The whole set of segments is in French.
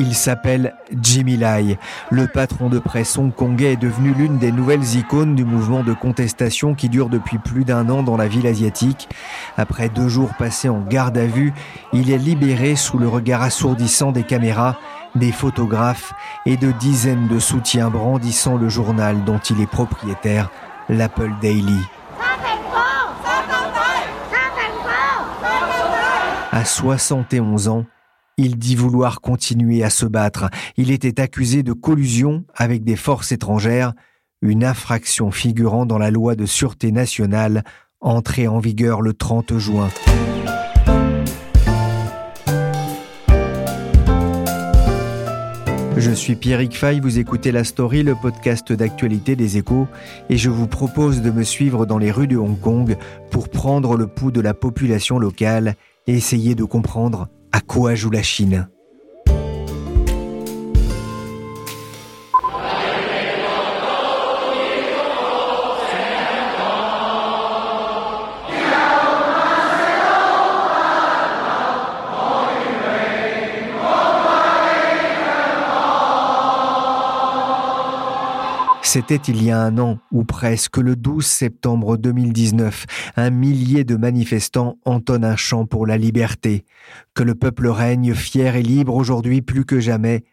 Il s'appelle Jimmy Lai. Le patron de presse hongkongais est devenu l'une des nouvelles icônes du mouvement de contestation qui dure depuis plus d'un an dans la ville asiatique. Après deux jours passés en garde à vue, il est libéré sous le regard assourdissant des caméras, des photographes et de dizaines de soutiens brandissant le journal dont il est propriétaire, l'Apple Daily. À 71 ans, il dit vouloir continuer à se battre. Il était accusé de collusion avec des forces étrangères, une infraction figurant dans la loi de sûreté nationale entrée en vigueur le 30 juin. Je suis Pierrick Fay, vous écoutez La Story, le podcast d'actualité des échos, et je vous propose de me suivre dans les rues de Hong Kong pour prendre le pouls de la population locale et essayer de comprendre à quoi joue la Chine? C'était il y a un an, ou presque, le 12 septembre 2019. Un millier de manifestants entonnent un chant pour la liberté. Que le peuple règne fier et libre aujourd'hui plus que jamais.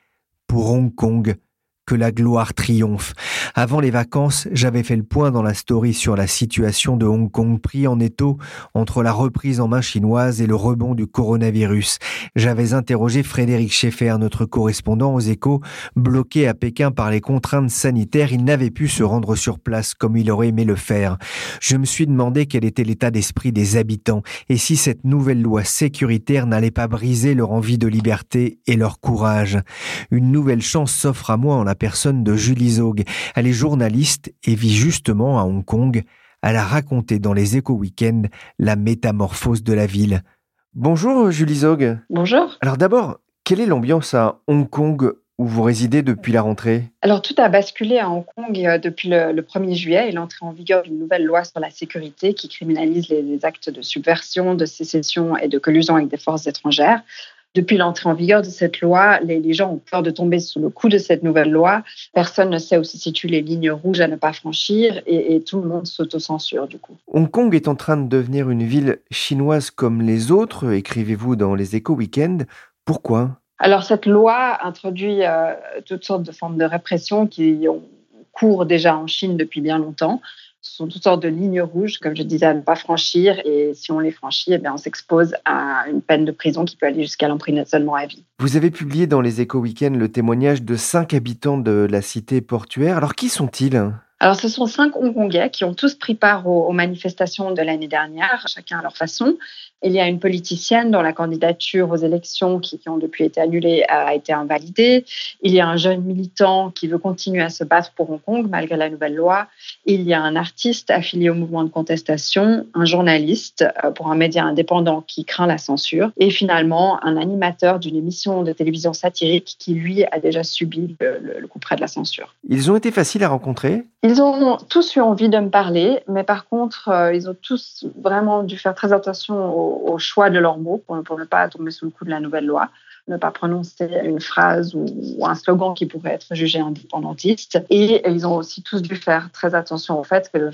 Pour Hong Kong, que la gloire triomphe. Avant les vacances, j'avais fait le point dans la story sur la situation de Hong Kong pris en étau entre la reprise en main chinoise et le rebond du coronavirus. J'avais interrogé Frédéric Schaeffer, notre correspondant aux échos, bloqué à Pékin par les contraintes sanitaires, il n'avait pu se rendre sur place comme il aurait aimé le faire. Je me suis demandé quel était l'état d'esprit des habitants et si cette nouvelle loi sécuritaire n'allait pas briser leur envie de liberté et leur courage. Une nouvelle chance s'offre à moi en la personne de Julie Zog. Est journaliste et vit justement à Hong Kong. Elle a raconté dans les échos week-end la métamorphose de la ville. Bonjour Julie Zog. Bonjour. Alors d'abord, quelle est l'ambiance à Hong Kong où vous résidez depuis la rentrée? Alors tout a basculé à Hong Kong euh, depuis le, 1er juillet et l'entrée en vigueur d'une nouvelle loi sur la sécurité qui criminalise les actes de subversion, de sécession et de collusion avec des forces étrangères depuis l'entrée en vigueur de cette loi, les, gens ont peur de tomber sous le coup de cette nouvelle loi. Personne ne sait où se situent les lignes rouges à ne pas franchir et, tout le monde s'autocensure du coup. Hong Kong est en train de devenir une ville chinoise comme les autres, écrivez-vous dans les échos week-end. Pourquoi? Alors cette loi introduit euh, toutes sortes de formes de répression qui ont cours déjà en Chine depuis bien longtemps. Ce sont toutes sortes de lignes rouges, comme je disais, à ne pas franchir. Et si on les franchit, eh bien, on s'expose à une peine de prison qui peut aller jusqu'à l'emprisonnement à vie. Vous avez publié dans les Échos Week-end le témoignage de cinq habitants de la cité portuaire. Alors, qui sont-ils? Alors, ce sont cinq Hongkongais qui ont tous pris part aux, manifestations de l'année dernière, chacun à leur façon. Il y a une politicienne dont la candidature aux élections qui, ont depuis été annulées a été invalidée. Il y a un jeune militant qui veut continuer à se battre pour Hong Kong malgré la nouvelle loi. Il y a un artiste affilié au mouvement de contestation, un journaliste euh, pour un média indépendant qui craint la censure et finalement un animateur d'une émission de télévision satirique qui, lui, a déjà subi le, coup près de la censure. Ils ont été faciles à rencontrer? Ils ont tous eu envie de me parler, mais par contre, euh, ils ont tous vraiment dû faire très attention au choix de leurs mots pour, ne pas tomber sous le coup de la nouvelle loi, ne pas prononcer une phrase ou, un slogan qui pourrait être jugé indépendantiste. Et ils ont aussi tous dû faire très attention au fait que le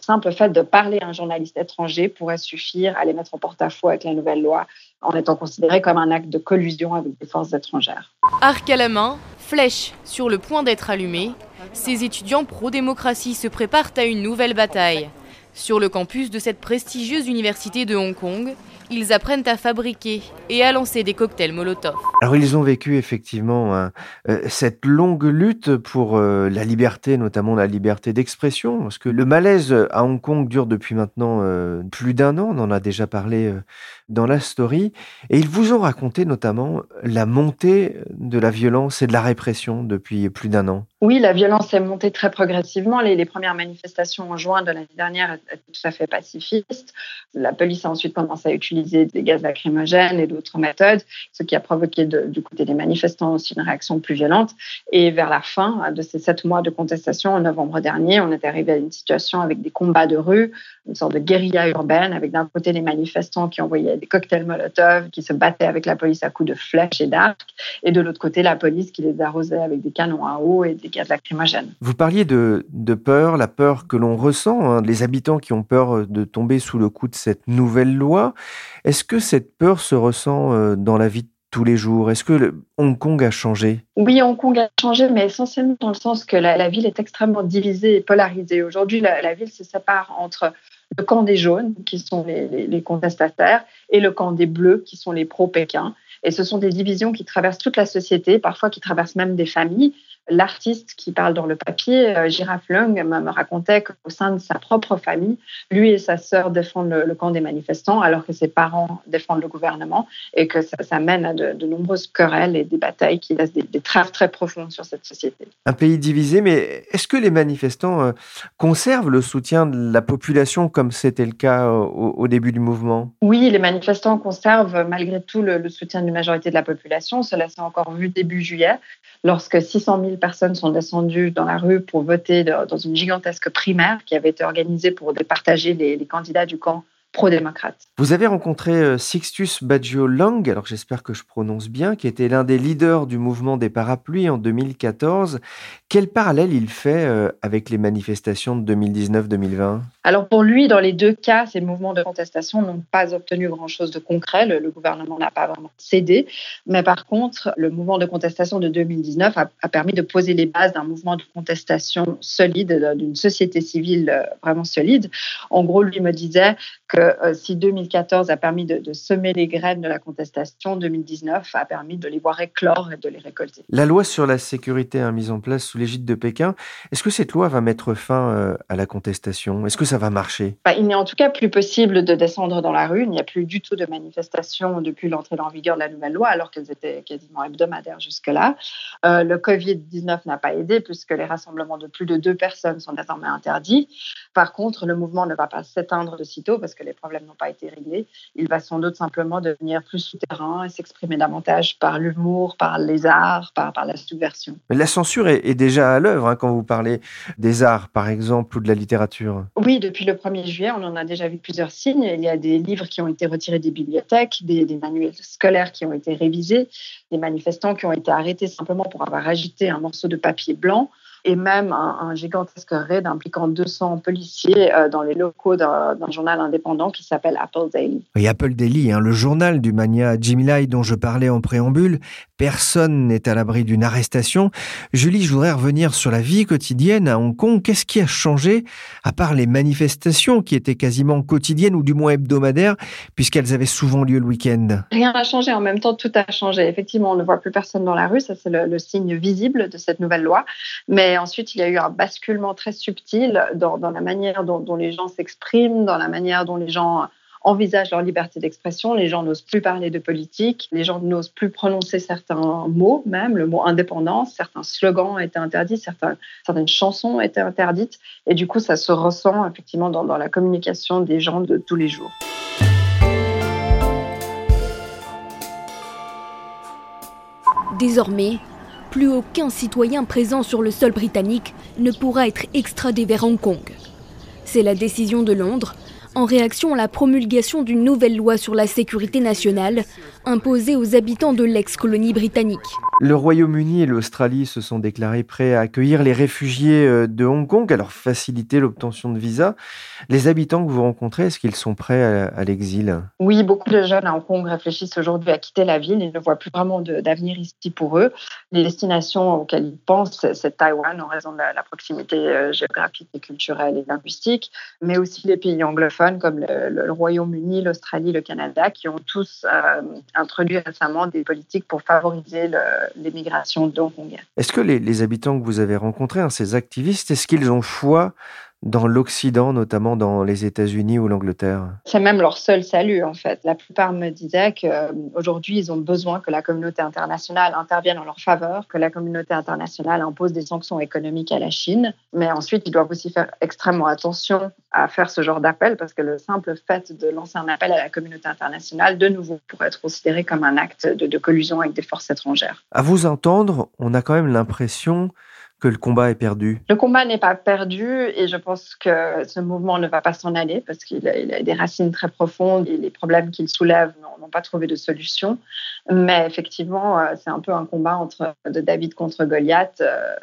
simple fait de parler à un journaliste étranger pourrait suffire à les mettre en porte-à-faux avec la nouvelle loi en étant considéré comme un acte de collusion avec des forces étrangères. Arc à la main, flèche sur le point d'être allumée, ces étudiants pro-démocratie se préparent à une nouvelle bataille Sur le campus de cette prestigieuse université de Hong Kong, ils apprennent à fabriquer et à lancer des cocktails Molotov. Alors ils ont vécu effectivement hein, euh, cette longue lutte pour euh, la liberté, notamment la liberté d'expression, parce que le malaise à Hong Kong dure depuis maintenant euh, plus d'un an, on en a déjà parlé dans la story, et ils vous ont raconté notamment la montée de la violence et de la répression depuis plus d'un an. Oui, la violence est montée très progressivement. Les, premières manifestations en juin de l'année dernière étaient tout à fait pacifistes. La police a ensuite commencé à utiliser des gaz lacrymogènes et d'autres méthodes, ce qui a provoqué du côté des manifestants aussi une réaction plus violente. Et vers la fin de ces sept mois de contestation, en novembre dernier, on est arrivé à une situation avec des combats de rue, une sorte de guérilla urbaine, avec d'un côté les manifestants qui envoyaient des cocktails Molotov, qui se battaient avec la police à coups de flèches et d'arcs, et de l'autre côté la police qui les arrosait avec des canons à eau et des gaz lacrymogènes. Vous parliez de, de peur, la peur que l'on ressent, hein, les habitants qui ont peur de tomber sous le coup de cette nouvelle loi. Est-ce que cette peur se ressent euh, dans la vie de tous les jours? Est-ce que Hong Kong a changé? Oui, Hong Kong a changé, mais essentiellement dans le sens que la, ville est extrêmement divisée et polarisée. Aujourd'hui, la, ville se sépare entre le camp des jaunes, qui sont les, contestataires, et le camp des bleus, qui sont les pro-Pékin. Et ce sont des divisions qui traversent toute la société, parfois qui traversent même des familles l'artiste qui parle dans le papier, euh, Giraffe Lung, me, racontait qu'au sein de sa propre famille, lui et sa sœur défendent le, camp des manifestants alors que ses parents défendent le gouvernement et que ça, mène à de, nombreuses querelles et des batailles qui laissent des, traces très profondes sur cette société. Un pays divisé, mais est-ce que les manifestants euh, conservent le soutien de la population comme c'était le cas euh, au, début du mouvement? Oui, les manifestants conservent malgré tout le, le soutien d'une majorité de la population. Cela s'est encore vu début juillet lorsque 600 000 personnes sont descendues dans la rue pour voter dans une gigantesque primaire qui avait été organisée pour départager les, les candidats du camp pro-démocrate. Vous avez rencontré euh, Sixtus Bajio Lang, alors j'espère que je prononce bien, qui était l'un des leaders du mouvement des parapluies en 2014. Quel parallèle il fait euh, avec les manifestations de 2019-2020 Alors pour lui, dans les deux cas, ces mouvements de contestation n'ont pas obtenu grand-chose de concret. Le, gouvernement n'a pas vraiment cédé. Mais par contre, le mouvement de contestation de 2019 a, permis de poser les bases d'un mouvement de contestation solide, d'une société civile euh, vraiment solide. En gros, lui me disait que euh, si 2014 a permis de, semer les graines de la contestation, 2019 a permis de les voir éclore et de les récolter. La loi sur la sécurité a mise en place sous l'égide de Pékin. Est-ce que cette loi va mettre fin euh, à la contestation? Ça va marcher? Bah, Il n'est en tout cas plus possible de descendre dans la rue. Il n'y a plus du tout de manifestations depuis l'entrée en vigueur de la nouvelle loi, alors qu'elles étaient quasiment hebdomadaires jusque-là. Euh, le Covid-19 n'a pas aidé puisque les rassemblements de plus de deux personnes sont désormais interdits. Par contre, le mouvement ne va pas s'éteindre de sitôt parce que les problèmes n'ont pas été réglés. Il va sans doute simplement devenir plus souterrain et s'exprimer davantage par l'humour, par les arts, par, par la subversion. Mais la censure est, déjà à l'œuvre hein, quand vous parlez des arts, par exemple, ou de la littérature. Oui, depuis le 1er juillet, on en a déjà vu plusieurs signes. Il y a des livres qui ont été retirés des bibliothèques, des, des manuels scolaires qui ont été révisés, des manifestants qui ont été arrêtés simplement pour avoir agité un morceau de papier blanc et même un, gigantesque raid impliquant 200 policiers euh, dans les locaux d'un journal indépendant qui s'appelle Apple Daily. Oui, Apple Daily, hein, le journal du mania Jimmy Lai dont je parlais en préambule, personne n'est à l'abri d'une arrestation. Julie, je voudrais revenir sur la vie quotidienne à Hong Kong. Qu'est-ce qui a changé, à part les manifestations qui étaient quasiment quotidiennes ou du moins hebdomadaires, puisqu'elles avaient souvent lieu le week-end? Rien n'a changé, en même temps tout a changé. Effectivement, on ne voit plus personne dans la rue, ça c'est le, le signe visible de cette nouvelle loi. Mais et ensuite, il y a eu un basculement très subtil dans, la manière dont, les gens s'expriment, dans la manière dont les gens envisagent leur liberté d'expression. Les gens n'osent plus parler de politique, les gens n'osent plus prononcer certains mots, même le mot indépendance, certains slogans étaient interdits, certaines chansons étaient interdites. Et du coup, ça se ressent effectivement dans, dans la communication des gens de tous les jours. Désormais, plus aucun citoyen présent sur le sol britannique ne pourra être extradé vers Hong Kong. C'est la décision de Londres, en réaction à la promulgation d'une nouvelle loi sur la sécurité nationale imposée aux habitants de l'ex-colonie britannique. Le Royaume-Uni et l'Australie se sont déclarés prêts à accueillir les réfugiés euh, de Hong Kong, à leur faciliter l'obtention de visas. Les habitants que vous rencontrez, est-ce qu'ils sont prêts à, l'exil? Oui, beaucoup de jeunes à Hong Kong réfléchissent aujourd'hui à quitter la ville. Ils ne voient plus vraiment d'avenir ici pour eux. Les destinations auxquelles ils pensent, c'est Taïwan en raison de la, proximité euh, géographique et culturelle et linguistique, mais aussi les pays anglophones comme le, Royaume-Uni, l'Australie, le Canada, qui ont tous euh, introduit récemment des politiques pour favoriser l'émigration de Hong Kong. Est-ce que les, habitants que vous avez rencontrés, hein, ces activistes, est-ce qu'ils ont foi dans l'Occident, notamment dans les États-Unis ou l'Angleterre? C'est même leur seul salut, en fait. La plupart me disaient qu'aujourd'hui, ils ont besoin que la communauté internationale intervienne en leur faveur, que la communauté internationale impose des sanctions économiques à la Chine. Mais ensuite, ils doivent aussi faire extrêmement attention à faire ce genre d'appel, parce que le simple fait de lancer un appel à la communauté internationale, de nouveau, pourrait être considéré comme un acte de, de collusion avec des forces étrangères. À vous entendre, on a quand même l'impression que le combat est perdu? Le combat n'est pas perdu et je pense que ce mouvement ne va pas s'en aller parce qu'il a, des racines très profondes et les problèmes qu'il soulève n'ont pas trouvé de solution. Mais effectivement, euh, c'est un peu un combat entre de David contre Goliath, euh,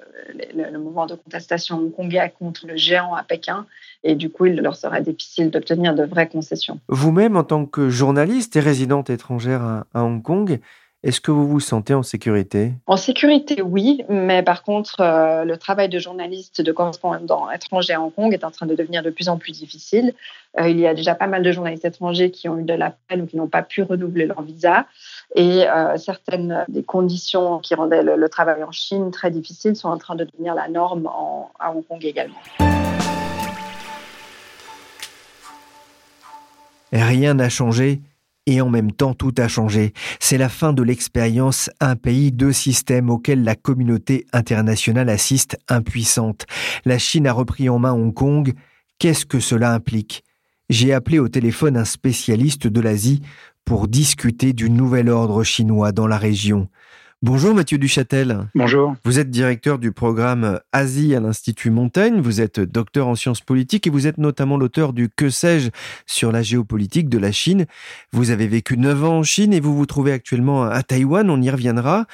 le, mouvement de contestation hongkongais contre le géant à Pékin. Et du coup, il leur serait difficile d'obtenir de vraies concessions. Vous-même, en tant que journaliste et résidente étrangère à Hong Kong, est-ce que vous vous sentez en sécurité? En sécurité, oui, mais par contre, euh, le travail de journaliste, de correspondant étranger à Hong Kong est en train de devenir de plus en plus difficile. Euh, il y a déjà pas mal de journalistes étrangers qui ont eu de la peine ou qui n'ont pas pu renouveler leur visa. Et euh, certaines des conditions qui rendaient le, travail en Chine très difficile sont en train de devenir la norme à Hong Kong également. Rien n'a changé et en même temps, tout a changé. C'est la fin de l'expérience un pays, deux systèmes auquel la communauté internationale assiste impuissante. La Chine a repris en main Hong Kong. Qu'est-ce que cela implique? J'ai appelé au téléphone un spécialiste de l'Asie pour discuter du nouvel ordre chinois dans la région. Bonjour Mathieu Duchâtel. Bonjour. Vous êtes directeur du programme Asie à l'Institut Montaigne, vous êtes docteur en sciences politiques et vous êtes notamment l'auteur du Que sais-je sur la géopolitique de la Chine. Vous avez vécu 9 ans en Chine et vous vous trouvez actuellement à Taïwan, on y reviendra.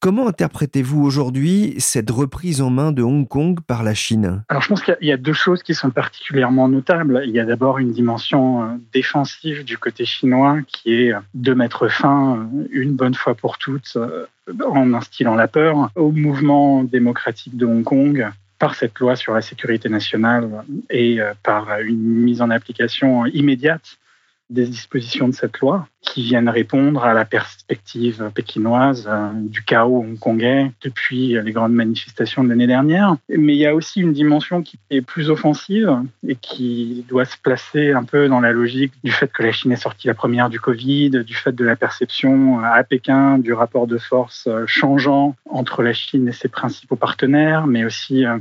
Comment interprétez-vous aujourd'hui cette reprise en main de Hong Kong par la Chine? Alors je pense qu'il y a deux choses qui sont particulièrement notables. Il y a d'abord une dimension euh, défensive du côté chinois qui est de mettre fin euh, une bonne fois pour toutes euh, en instillant la peur au mouvement démocratique de Hong Kong par cette loi sur la sécurité nationale et euh, par une mise en application immédiate des dispositions de cette loi qui viennent répondre à la perspective pékinoise euh, du chaos hongkongais depuis les grandes manifestations de l'année dernière. Mais il y a aussi une dimension qui est plus offensive et qui doit se placer un peu dans la logique du fait que la Chine est sortie la première du Covid, du fait de la perception à Pékin du rapport de force euh, changeant entre la Chine et ses principaux partenaires, mais aussi euh,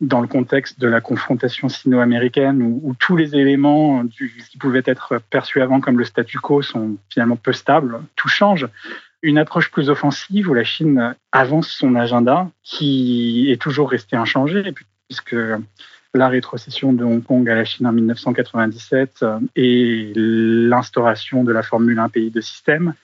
dans le contexte de la confrontation sino-américaine où, tous les éléments du, qui pouvaient être perçus avant comme le statu quo sont finalement peu stables, tout change. Une approche plus offensive où la Chine avance son agenda qui est toujours resté inchangé puisque la rétrocession de Hong Kong à la Chine en 1997 et l'instauration de la formule un pays de système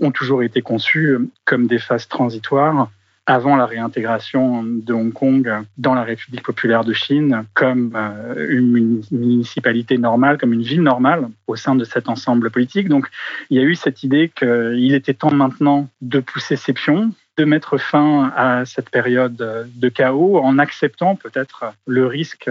ont toujours été conçus comme des phases transitoires avant la réintégration de Hong Kong dans la République populaire de Chine comme euh, une municipalité normale, comme une ville normale au sein de cet ensemble politique. Donc il y a eu cette idée qu'il était temps maintenant de pousser ses pions, de mettre fin à cette période de chaos en acceptant peut-être le risque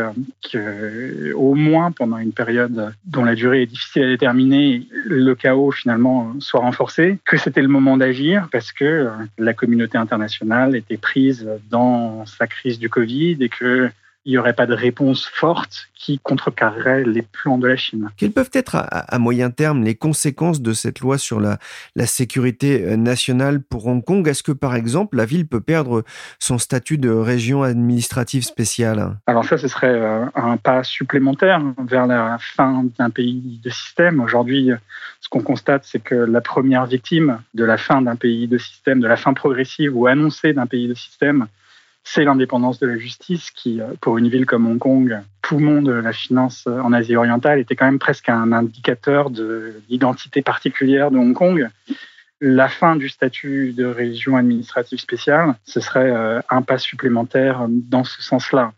que, au moins pendant une période dont la durée est difficile à déterminer, le chaos finalement soit renforcé, que c'était le moment d'agir parce que la communauté internationale était prise dans sa crise du Covid et que il n'y aurait pas de réponse forte qui contrecarrerait les plans de la Chine. Quelles peuvent être à, moyen terme les conséquences de cette loi sur la, la sécurité euh, nationale pour Hong Kong? Est-ce que par exemple la ville peut perdre son statut de région administrative spéciale? Alors ça, ce serait euh, un pas supplémentaire vers la fin d'un pays de système. Aujourd'hui, ce qu'on constate, c'est que la première victime de la fin d'un pays de système, de la fin progressive ou annoncée d'un pays de système, c'est l'indépendance de la justice qui, euh, pour une ville comme Hong Kong, poumon de la finance en Asie orientale, était quand même presque un indicateur de l'identité particulière de Hong Kong. La fin du statut de région administrative spéciale, ce serait euh, un pas supplémentaire dans ce sens-là.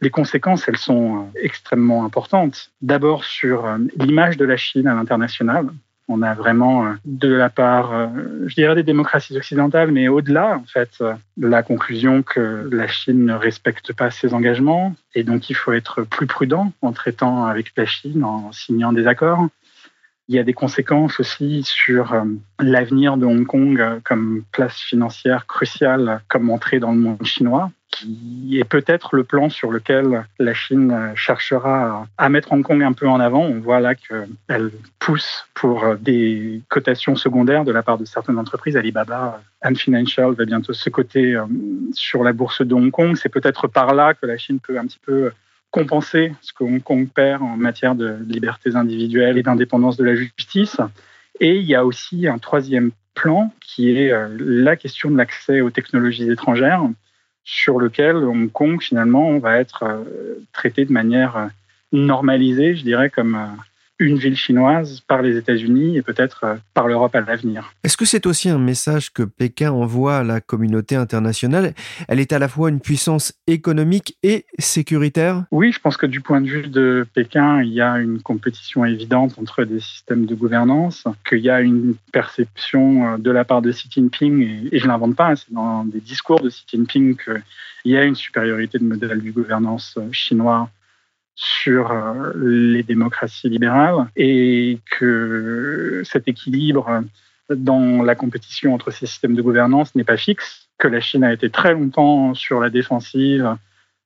Les conséquences, elles sont euh, extrêmement importantes. D'abord sur l'image de la Chine à l'international. On a vraiment euh, de la part, euh, je dirais, des démocraties occidentales, mais au-delà, en fait, euh, la conclusion que la Chine ne respecte pas ses engagements et donc il faut être plus prudent en traitant avec la Chine, en signant des accords. Il y a des conséquences aussi sur l'avenir de Hong Kong comme place financière cruciale, comme entrée dans le monde chinois qui est peut-être le plan sur lequel la Chine cherchera à mettre Hong Kong un peu en avant. On voit là qu'elle pousse pour des cotations secondaires de la part de certaines entreprises. Alibaba, Ant Financial va bientôt se coter euh, sur la bourse de Hong Kong. C'est peut-être par là que la Chine peut un petit peu compenser ce Hong Kong perd en matière de libertés individuelles et d'indépendance de la justice. Et il y a aussi un troisième plan qui est euh, la question de l'accès aux technologies étrangères sur lequel Hong Kong, finalement, va être euh, traité de manière euh, normalisée, je dirais, comme une ville chinoise par les États-Unis et peut-être par l'Europe à l'avenir. Est-ce que c'est aussi un message que Pékin envoie à la communauté internationale? Elle est à la fois une puissance économique et sécuritaire? Oui, je pense que du point de vue de Pékin, il y a une compétition évidente entre des systèmes de gouvernance, qu'il y a une perception de la part de Xi Jinping, et, je ne l'invente pas, hein, c'est dans des discours de Xi Jinping qu'il y a une supériorité de modèle du gouvernance chinois sur euh, les démocraties libérales et que cet équilibre dans la compétition entre ces systèmes de gouvernance n'est pas fixe, que la Chine a été très longtemps sur la défensive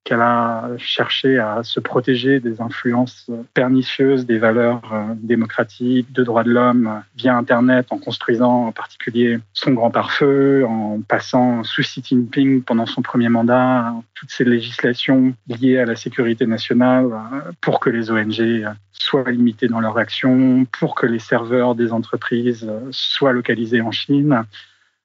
qu'elle a cherché à se protéger des influences pernicieuses des valeurs euh, démocratiques, de droits de l'homme via Internet, en construisant en particulier son grand pare-feu, en passant sous Xi Jinping pendant son premier mandat toutes ces législations liées à la sécurité nationale euh, pour que les ONG soient limitées dans leur action, pour que les serveurs des entreprises soient localisés en Chine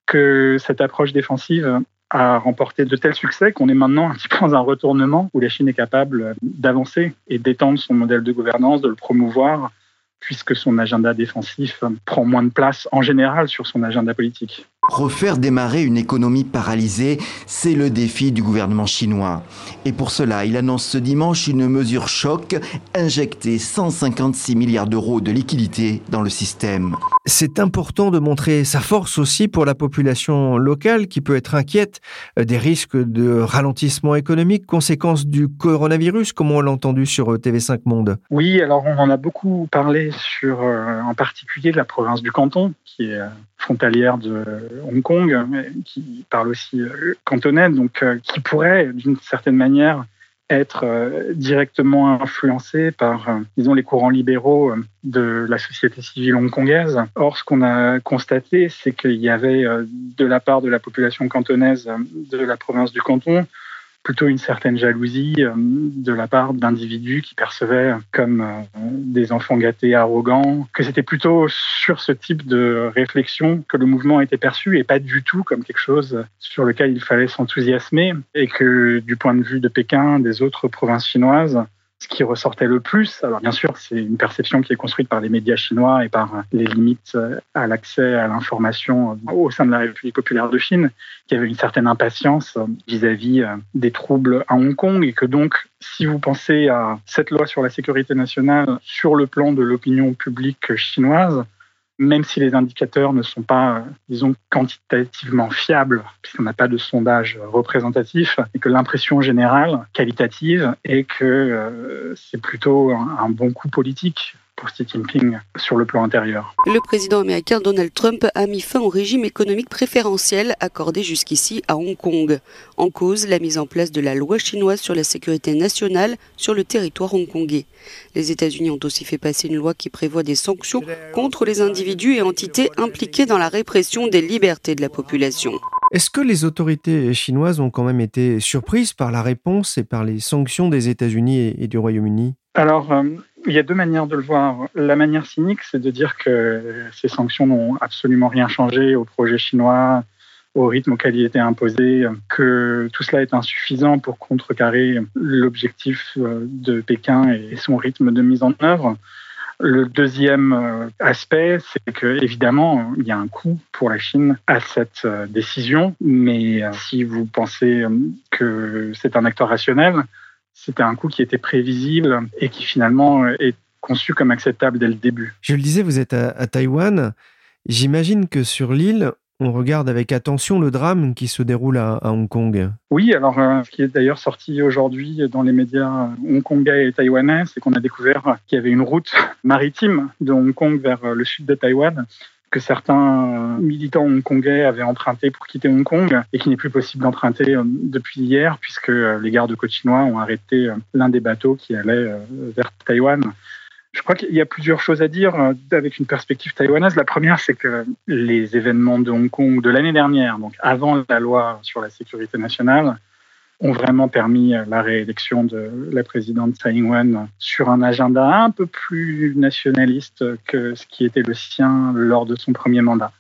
que cette approche défensive a remporté de tels succès qu'on est maintenant un petit peu dans un retournement où la Chine est capable d'avancer et d'étendre son modèle de gouvernance, de le promouvoir, puisque son agenda défensif prend moins de place en général sur son agenda politique. Refaire démarrer une économie paralysée, c'est le défi du gouvernement chinois. Et pour cela, il annonce ce dimanche une mesure choc, injecter 156 milliards d'euros de liquidités dans le système. C'est important de montrer sa force aussi pour la population locale qui peut être inquiète euh, des risques de ralentissement économique, conséquence du coronavirus, comme on l'a entendu sur euh, TV5 Monde. Oui, alors on en a beaucoup parlé sur euh, en particulier la province du Canton, qui est frontalière de Hong Kong, qui parle aussi cantonais, donc qui pourrait d'une certaine manière être euh, directement influencé par, euh, disons, les courants libéraux euh, de la société civile hongkongaise. Or, ce qu'on a constaté, c'est qu'il y avait, de la part de la population cantonaise de la province du Canton, plutôt une certaine jalousie euh, de la part d'individus qui percevaient comme euh, des enfants gâtés, arrogants, que c'était plutôt sur ce type de réflexion que le mouvement était perçu et pas du tout comme quelque chose sur lequel il fallait s'enthousiasmer et que du point de vue de Pékin, des autres provinces chinoises, ce qui ressortait le plus, alors bien sûr, c'est une perception qui est construite par les médias chinois et par les limites à l'accès à l'information au sein de la République populaire de Chine, qu'il y avait une certaine impatience vis-à-vis euh, des troubles à Hong Kong et que donc, si vous pensez à cette loi sur la sécurité nationale sur le plan de l'opinion publique chinoise, même si les indicateurs ne sont pas, disons, quantitativement fiables, puisqu'on n'a pas de sondage représentatif, et que l'impression générale, qualitative, est que euh, c'est plutôt un bon coup politique pour Xi Jinping sur le plan intérieur. Le président américain Donald Trump a mis fin au régime économique préférentiel accordé jusqu'ici à Hong Kong. En cause, la mise en place de la loi chinoise sur la sécurité nationale sur le territoire hongkongais. Les États-Unis ont aussi fait passer une loi qui prévoit des sanctions contre les individus et entités impliqués dans la répression des libertés de la population. Est-ce que les autorités chinoises ont quand même été surprises par la réponse et par les sanctions des États-Unis et du Royaume-Uni? Alors, euh, il y a deux manières de le voir. La manière cynique, c'est de dire que ces sanctions n'ont absolument rien changé au projet chinois au rythme auquel il était imposé, que tout cela est insuffisant pour contrecarrer l'objectif euh, de Pékin et son rythme de mise en œuvre. Le deuxième euh, aspect, c'est que évidemment, il y a un coût pour la Chine à cette euh, décision, mais si vous pensez que c'est un acteur rationnel, c'était un coût qui était prévisible et qui finalement est conçu comme acceptable dès le début. Je le disais, vous êtes à, à Taïwan. J'imagine que sur l'île, on regarde avec attention le drame qui se déroule à, Hong Kong. Oui, alors euh, ce qui est d'ailleurs sorti aujourd'hui dans les médias hongkongais et taïwanais, c'est qu'on a découvert qu'il y avait une route maritime de Hong Kong vers euh, le sud de Taïwan que certains euh, militants hongkongais avaient emprunté pour quitter Hong Kong et qui n'est plus possible d'emprunter depuis hier puisque les gardes-côtes chinois ont arrêté l'un des bateaux qui allait vers Taïwan. Je crois qu'il y a plusieurs choses à dire euh, avec une perspective taïwanaise. La première, c'est que les événements de Hong Kong de l'année dernière, donc avant la loi sur la sécurité nationale, ont vraiment permis euh, la réélection de la présidente Tsai Ing-wen sur un agenda un peu plus nationaliste que ce qui était le sien lors de son premier mandat.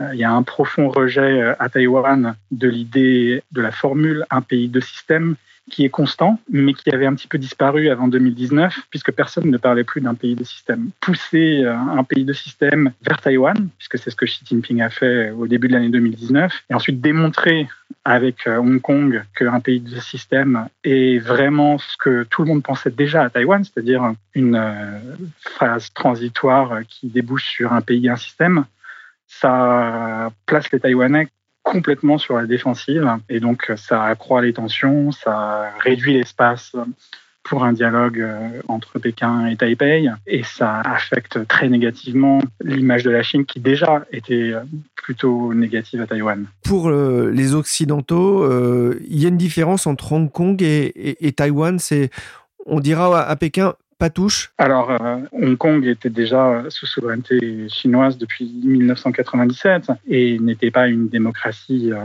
Euh, il y a un profond rejet à Taïwan de l'idée de la formule un pays, de système qui est constant, mais qui avait un petit peu disparu avant 2019, puisque personne ne parlait plus d'un pays de système. Pousser euh, un pays de système vers Taïwan, puisque c'est ce que Xi Jinping a fait au début de l'année 2019, et ensuite démontrer avec euh, Hong Kong qu'un pays de système est vraiment ce que tout le monde pensait déjà à Taïwan, c'est-à-dire une euh, phase transitoire qui débouche sur un pays, un système, ça place les Taïwanais complètement sur la défensive et donc ça accroît les tensions, ça réduit l'espace pour un dialogue euh, entre Pékin et Taipei et ça affecte très négativement l'image de la Chine qui déjà était euh, plutôt négative à Taïwan. Pour euh, les Occidentaux, il y a une différence entre Hong Kong et, et Taïwan. C'est, on dira à Pékin, Alors, euh, Hong Kong était déjà sous souveraineté chinoise depuis 1997 et n'était pas une démocratie euh,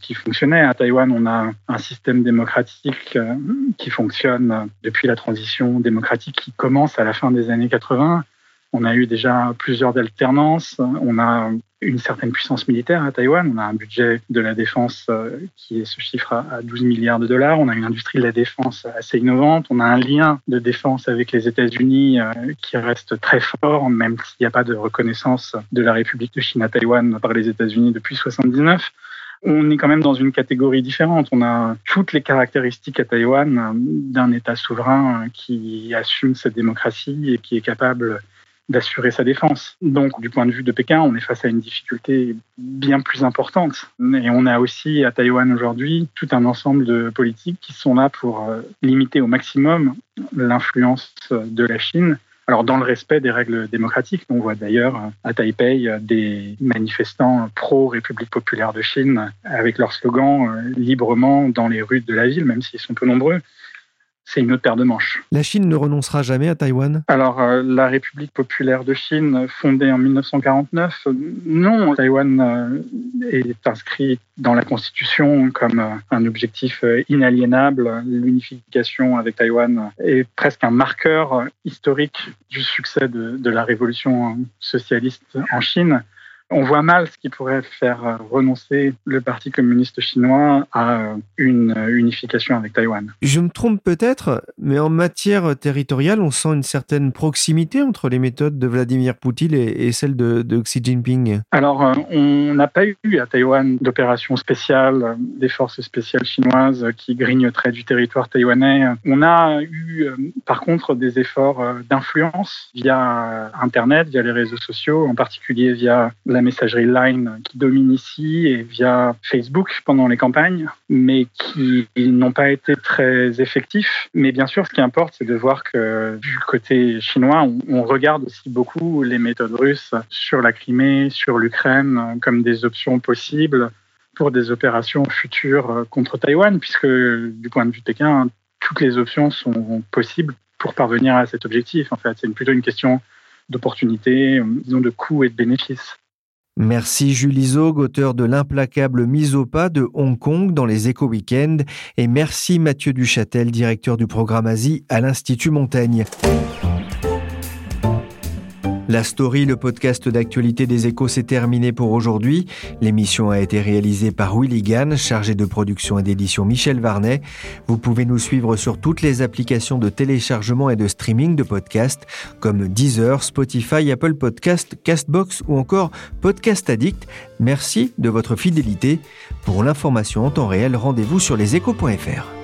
qui fonctionnait. À Taïwan, on a un système démocratique euh, qui fonctionne depuis la transition démocratique qui commence à la fin des années 80 on a eu déjà plusieurs alternances. On a une certaine puissance militaire à Taïwan. On a un budget de la défense euh, qui se chiffre à 12 milliards de dollars. On a une industrie de la défense assez innovante. On a un lien de défense avec les États-Unis euh, qui reste très fort, même s'il n'y a pas de reconnaissance de la République de Chine à Taïwan par les États-Unis depuis 1979 on est quand même dans une catégorie différente. On a toutes les caractéristiques à Taïwan euh, d'un État souverain qui assume sa démocratie et qui est capable d'assurer sa défense. Donc, du point de vue de Pékin, on est face à une difficulté bien plus importante. Et on a aussi à Taïwan aujourd'hui tout un ensemble de politiques qui sont là pour euh, limiter au maximum l'influence de la Chine. Alors, dans le respect des règles démocratiques, on voit d'ailleurs euh, à Taipei euh, des manifestants pro-République populaire de Chine avec leur slogan librement dans les rues de la ville, même s'ils sont peu nombreux c'est une autre paire de manches. La Chine ne renoncera jamais à Taïwan? Alors, euh, la République populaire de Chine, fondée en 1949, non, Taïwan euh, est inscrit dans la Constitution comme euh, un objectif inaliénable. L'unification avec Taïwan est presque un marqueur historique du succès de la révolution socialiste en Chine on voit mal ce qui pourrait faire euh, renoncer le Parti communiste chinois à euh, une euh, unification avec Taïwan. Je me trompe peut-être, mais en matière territoriale, on sent une certaine proximité entre les méthodes de Vladimir Poutine et, celles de, Xi Jinping. Alors, on n'a pas eu à Taïwan d'opération spéciale des forces spéciales chinoises qui grignoteraient du territoire taïwanais. On a eu, par contre, des efforts d'influence via Internet, via les réseaux sociaux, en particulier via la messagerie Line qui domine ici et via Facebook pendant les campagnes, mais qui n'ont pas été très effectifs. Mais bien sûr, ce qui importe, c'est de voir que du côté chinois, on, regarde aussi beaucoup les méthodes russes sur la Crimée, sur l'Ukraine, comme des options possibles pour des opérations futures contre Taïwan, puisque du point de vue Pékin, toutes les options sont possibles pour parvenir à cet objectif. En fait, c'est plutôt une question d'opportunité, disons de coût et de bénéfice. Merci Julie Zog, auteur de L'implacable mise au pas de Hong Kong dans les éco weekends Et merci Mathieu Duchâtel, directeur du programme Asie à l'Institut Montaigne. La story, le podcast d'actualité des échos, s'est terminé pour aujourd'hui. L'émission a été réalisée par Willy Gann, chargé de production et d'édition Michel Varnet. Vous pouvez nous suivre sur toutes les applications de téléchargement et de streaming de podcasts comme Deezer, Spotify, Apple Podcast, Castbox ou encore Podcast Addict. Merci de votre fidélité. Pour l'information en temps réel, rendez-vous sur leséchos.fr.